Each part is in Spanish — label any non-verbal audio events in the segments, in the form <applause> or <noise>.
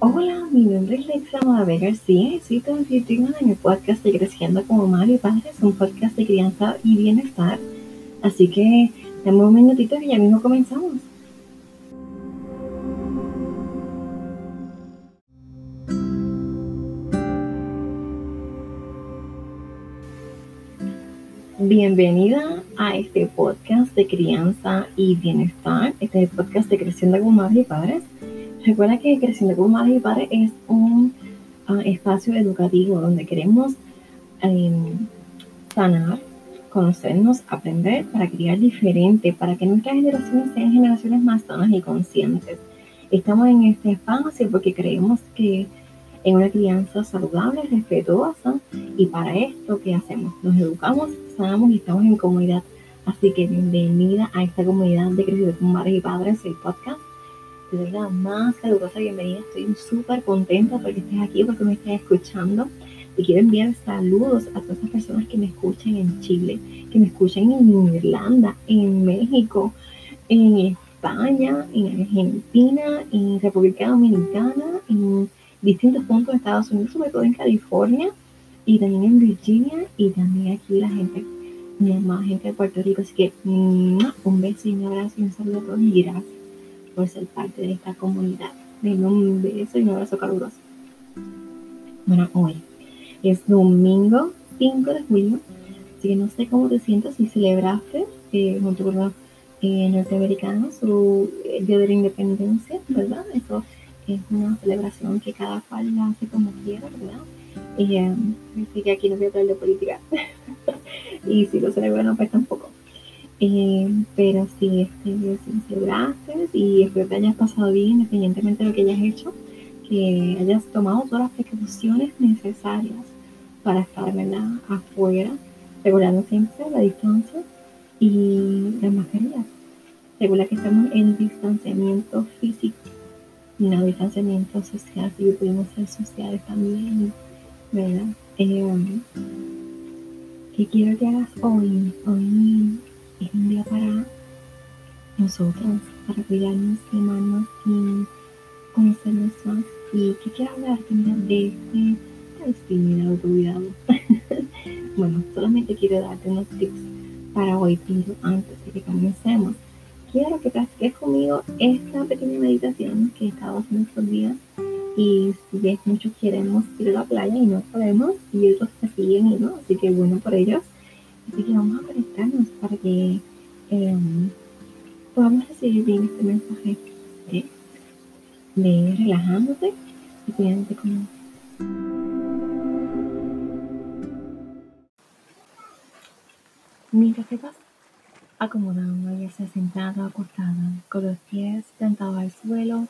Hola, mi nombre es Lexa Madave García y soy tu anfitriona en el podcast de Creciendo como Madre y Padre. Es un podcast de crianza y bienestar. Así que dame un minutito y ya mismo comenzamos. Bienvenida a este podcast de crianza y bienestar. Este es el podcast de Creciendo como Madres y Padres. Recuerda que Creciendo como Madres y Padres es un uh, espacio educativo donde queremos um, sanar, conocernos, aprender para criar diferente, para que nuestras generaciones sean generaciones más sanas y conscientes. Estamos en este espacio porque creemos que en una crianza saludable, respetuosa. Y para esto, ¿qué hacemos? Nos educamos, sanamos y estamos en comunidad. Así que bienvenida a esta comunidad de Creciendo con Madres y Padres, el podcast. De verdad, más calurosa bienvenida. Estoy súper contenta porque estés aquí, porque me estés escuchando. Y quiero enviar saludos a todas esas personas que me escuchan en Chile, que me escuchan en Irlanda, en México, en España, en Argentina, en República Dominicana, en distintos puntos de Estados Unidos, sobre todo en California y también en Virginia y también aquí la gente, mi amada gente de Puerto Rico. Así que un beso y un abrazo y un saludo a todos y gracias por ser parte de esta comunidad. Denme un beso y un abrazo caluroso. Bueno, hoy es domingo 5 de julio, así que no sé cómo te sientes si celebraste eh, junto con los eh, norteamericanos su eh, Día de la Independencia, ¿verdad? Eso es una celebración que cada cual hace como quiera, ¿verdad? Eh, así que aquí no voy a hablar de política. <laughs> y si lo celebran, pues tampoco. Eh, pero si, este, si celebraste y espero que hayas pasado bien, independientemente de lo que hayas hecho, que hayas tomado todas las precauciones necesarias para estar ¿verdad? afuera, regulando siempre la distancia y las mascarillas. Regula que estamos en distanciamiento físico no distanciamiento social, si pudimos ser sociales también, ¿verdad? Eh, ¿Qué quiero que hagas hoy? Hoy es un día para nosotros, para cuidarnos, amarnos y conocernos más. ¿Y qué quiero hablar de este de autocuidado? <laughs> bueno, solamente quiero darte unos tips para hoy, pero antes de que comencemos quiero que practiques conmigo esta pequeña meditación que he estado haciendo estos días. Y si ves, muchos queremos ir a la playa y no podemos, y otros se siguen y no, así que bueno por ellos. Así que vamos a conectarnos para que eh, podamos recibir bien este mensaje de, relajándote y cuidándote con Mientras que pasa acomodando ya sea sentada o con los pies sentados al suelo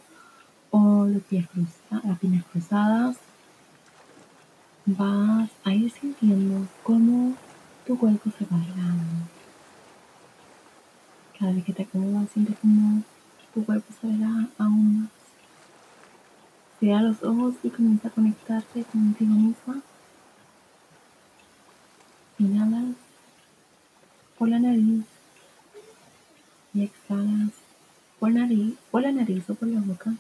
o los pies cruzados, las piernas cruzadas. Vas a ir sintiendo cómo tu cuerpo se va relajando. Cada vez que te acomodas, sientes como tu cuerpo se relaja aún más. Cierra los ojos y comienza a conectarte contigo misma. Inhalas por la nariz y exhalas por, nariz, por la nariz o por la boca,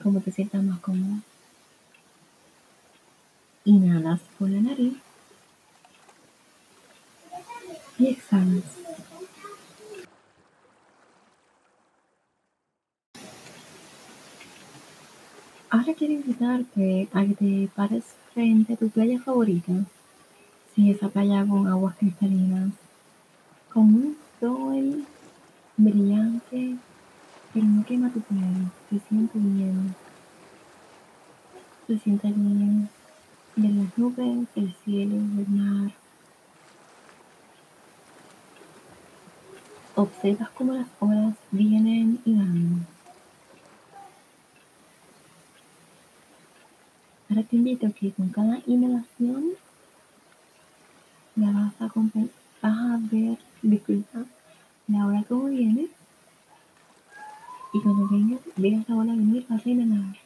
como te sientas más cómodo. Inhalas por la nariz exhalas. Ahora quiero invitarte a que te pares frente a tu playa favorita. Si esa playa con aguas cristalinas, con un sol brillante, pero no quema tu piel, se siente bien, se siente bien de las nubes, el cielo, el mar. Observas cómo las olas vienen y van. Ahora te invito a que con cada inhalación la vas a, vas a ver, disculpa, la hora como viene. Y cuando venga, veas la ola venir, vas a inhalar.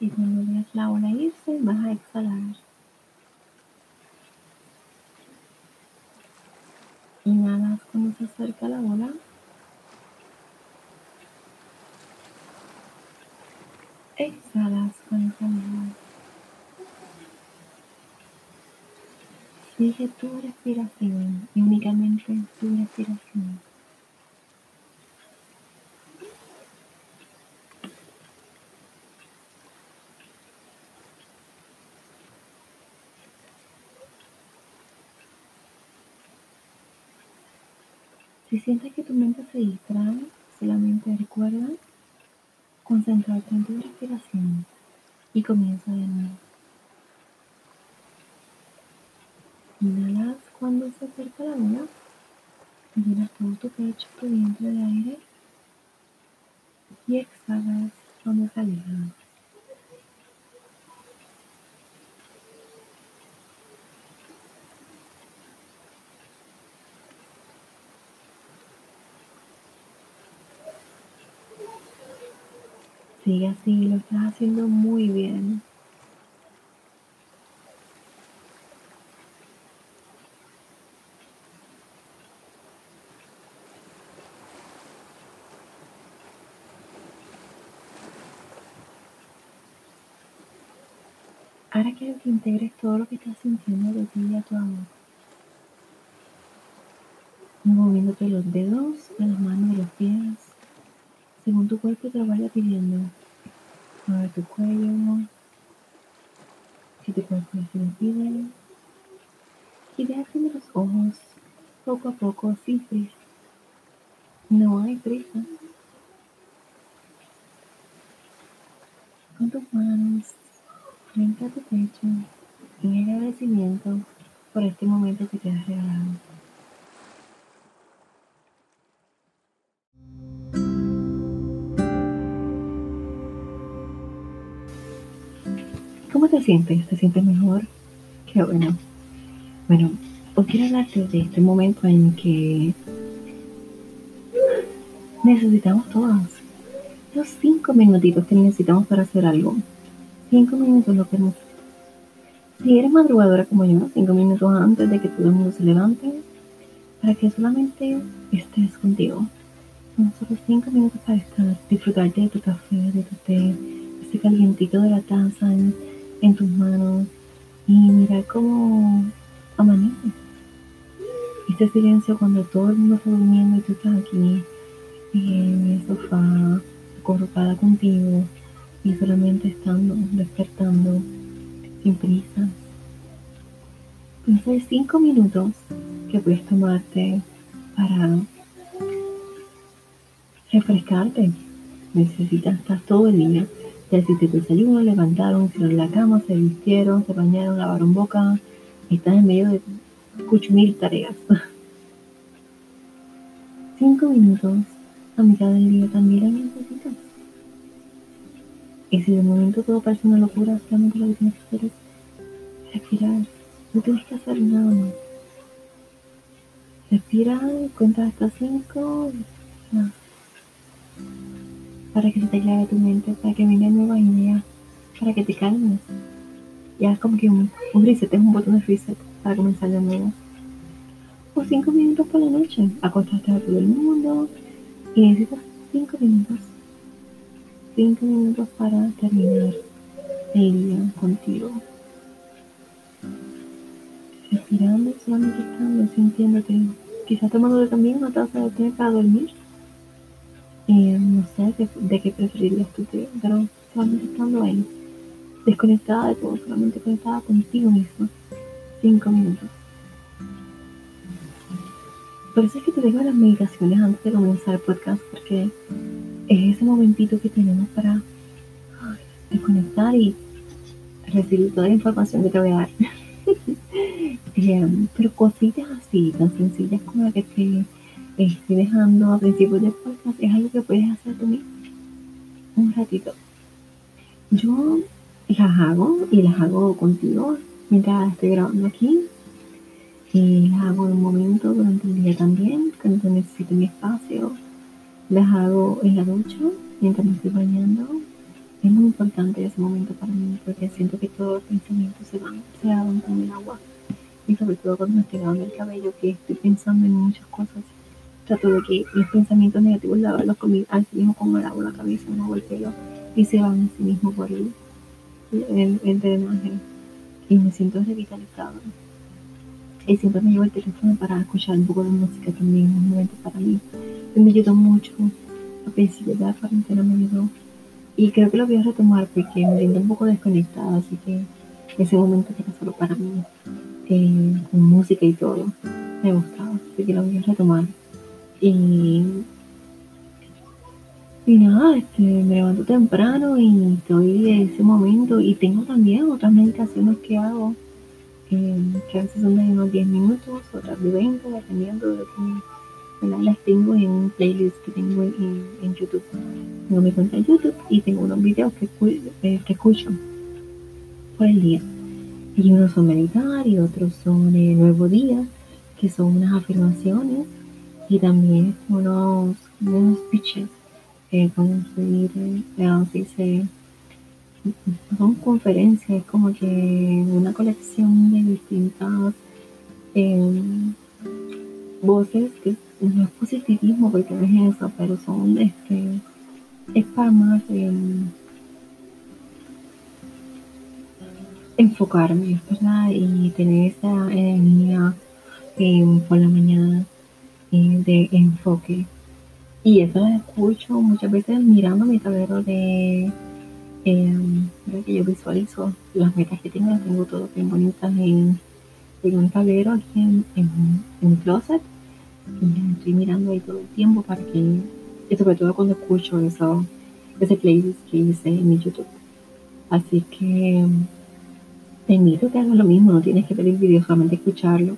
Y cuando veas la ola irse, vas a exhalar. Inhalas cuando se acerca la ola. exhalas con lengua. Sigue tu respiración y únicamente tu respiración. Si sientes que tu mente se distrae, solamente recuerda concentrarte en tu respiración y comienza de nuevo. Inhalas cuando se acerca la hora, llenas todo tu pecho, tu vientre de aire y exhalas cuando se aleja. Sigue así, lo estás haciendo muy bien. Ahora quiero que integres todo lo que estás sintiendo de ti a tu amor. Moviéndote los dedos, de las manos, de los pies, según tu cuerpo te vaya pidiendo. Mueve tu cuello, si así lo pide. Y abriendo los ojos poco a poco, sin prisa. No hay prisa. Con tus manos frente a tu pecho en agradecimiento por este momento que te has regalado. ¿Cómo te sientes? ¿Te sientes mejor? Qué bueno. Bueno, hoy quiero hablarte de este momento en que necesitamos todos los cinco minutitos que necesitamos para hacer algo. Cinco minutos lo que necesito. Si eres madrugadora como yo, cinco minutos antes de que todo el mundo se levante, para que solamente estés contigo. Son solo cinco minutos para estar, disfrutarte de tu café, de tu té, ese calientito de la taza, en tus manos y mirar cómo amanece. Este silencio cuando todo el mundo está durmiendo y tú estás aquí en el sofá, acurrucada contigo y solamente estando, despertando, sin prisa. Entonces, cinco minutos que puedes tomarte para refrescarte. Necesitas estar todo el día ya hiciste tu desayuno, levantaron, hicieron la cama, se vistieron, se bañaron, lavaron boca. Estás en medio de mil tareas. <laughs> Cinco minutos a mitad del día también la necesitas. Y si de momento todo parece una locura, solamente lo que tienes que hacer es respirar. No tienes que hacer nada más. Respira, cuenta hasta cinco. No para que se te aclare tu mente, para que venga nuevas ideas, para que te calmes. Ya es como que un, un reset es un botón de reset para comenzar de nuevo. O cinco minutos por la noche, acostaste a todo el mundo y necesitas cinco minutos. Cinco minutos para terminar el día contigo. Respirando, solamente estando, sintiéndote. Quizás tomando también una taza de té para dormir no sé de, qué preferirías tú, pero solamente estando ahí, desconectada de todo, solamente conectada contigo mismo, cinco minutos. Por eso es que te dejo las meditaciones antes de comenzar el podcast, porque es ese momentito que tenemos para desconectar y recibir toda la información que te voy a dar. <laughs> Eh, pero cositas así, tan sencillas como la que te estoy dejando a principios de podcast es algo que puedes hacer tú. Un ratito. Yo las hago y las hago contigo mientras estoy grabando aquí. Y las hago en un momento durante el día también, cuando necesito mi espacio. Las hago en la ducha mientras me estoy bañando. Es muy importante ese momento para mí porque siento que todos los pensamientos se van, se van con el agua. Y sobre todo cuando me estoy lavando el cabello, que estoy pensando en muchas cosas trato de que los pensamientos negativos lavarlos con mi, al mismo como lavo la cabeza, no hago el y se van a sí mismo por el, el, drenaje y me siento revitalizado. Y siempre me llevo el teléfono para escuchar un poco de música también, un momento para mí. me ayudó mucho. A principio de la cuarentena me ayudó. Y creo que lo voy a retomar porque me siento un poco desconectada, así que ese momento era solo para mí, eh, con música y todo. Me gustaba, así que lo voy a retomar. Y y nada, este, me levanto temprano y estoy en ese momento. Y tengo también otras meditaciones que hago, eh, que a veces son de unos 10 minutos, otras de 20, dependiendo de lo las tengo en un playlist que tengo en, YouTube. Tengo mi cuenta de YouTube y tengo unos videos que, eh, que escucho por el día. Y unos son meditar y otros son el nuevo día, que son unas afirmaciones y también unos, unos speeches eh, como se dice, son conferencias, como que una colección de distintas em, voces, que no es positivismo porque no es eso, pero son este, es para más enfocarme, ¿verdad? Y tener esa energía em, por la mañana eh, de enfoque. Y eso lo escucho muchas veces mirando mi tablero de em, que yo visualizo las metas que tengo, las tengo todas bien bonitas en, un tablero aquí en, en, closet y estoy mirando ahí todo el tiempo para que, y sobre todo cuando escucho eso, ese playlist que hice en mi YouTube. Así que te invito a que hagas lo mismo, no tienes que pedir video, solamente escucharlo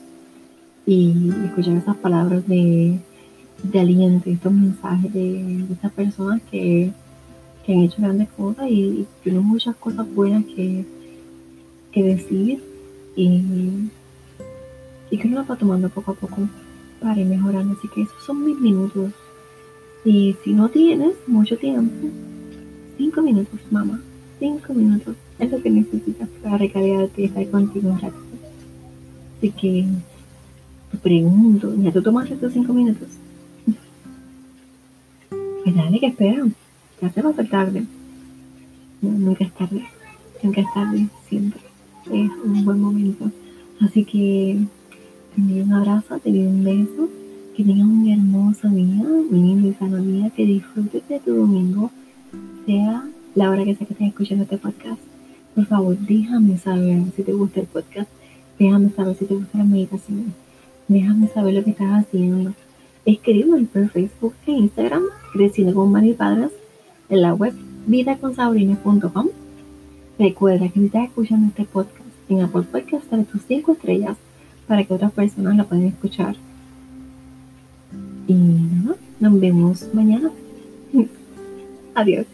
y escuchar esas palabras de de aliento, estos mensajes de, estas personas que, han hecho grandes cosas y, tienen muchas cosas buenas que, que decir y, y que uno lo va tomando poco a poco para ir mejorando. Así que esos son mis minutos. Y si no tienes mucho tiempo, cinco minutos, mamá, cinco minutos es lo que necesitas para recargarte y estar contigo un rato. Así que pregunto, ¿ya tú tomaste estos cinco minutos? Pues dale, que esperan. Ya se va a hacer tarde. nunca es tarde. Nunca es tarde, siempre. Es un buen momento. Así que te envío un abrazo, te doy un beso. Que tengas un hermoso día, un lindo y sano día. Que disfrutes de tu domingo, sea la hora que sea que estés escuchando este podcast. Por favor, déjame saber si te gusta el podcast. Déjame saber si te gusta la meditación. Déjame saber lo que estás haciendo Escríbeme por Facebook e Instagram, Creciendo con María y Padres, en la web vidaconsabrina.com. Recuerda que si estás escuchando este podcast en Apple Podcast, dale tus 5 estrellas para que otras personas la puedan escuchar. Y nada, nos vemos mañana. <laughs> Adiós.